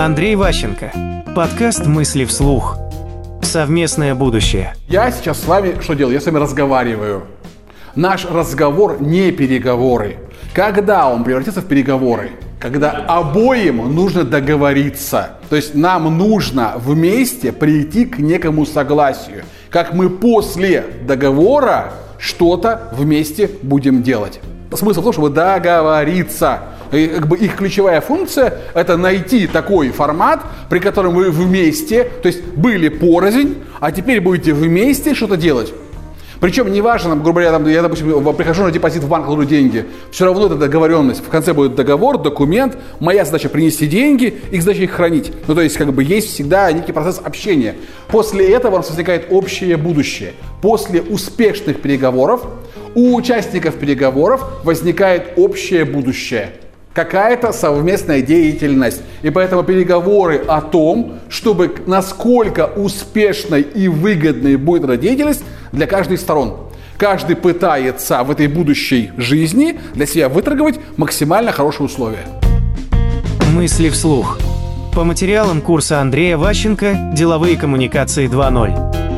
Андрей Ващенко. Подкаст «Мысли вслух». Совместное будущее. Я сейчас с вами что делаю? Я с вами разговариваю. Наш разговор не переговоры. Когда он превратится в переговоры? Когда обоим нужно договориться. То есть нам нужно вместе прийти к некому согласию. Как мы после договора что-то вместе будем делать. Смысл в том, чтобы договориться. И, как бы их ключевая функция – это найти такой формат, при котором вы вместе, то есть были порознь, а теперь будете вместе что-то делать. Причем неважно, грубо говоря, там, я, допустим, прихожу на депозит в банк, кладу деньги, все равно это договоренность. В конце будет договор, документ, моя задача принести деньги, их задача их хранить. Ну, то есть, как бы, есть всегда некий процесс общения. После этого у нас возникает общее будущее. После успешных переговоров у участников переговоров возникает общее будущее какая-то совместная деятельность. И поэтому переговоры о том, чтобы насколько успешной и выгодной будет эта деятельность для каждой из сторон. Каждый пытается в этой будущей жизни для себя выторговать максимально хорошие условия. Мысли вслух. По материалам курса Андрея Ващенко «Деловые коммуникации 2.0».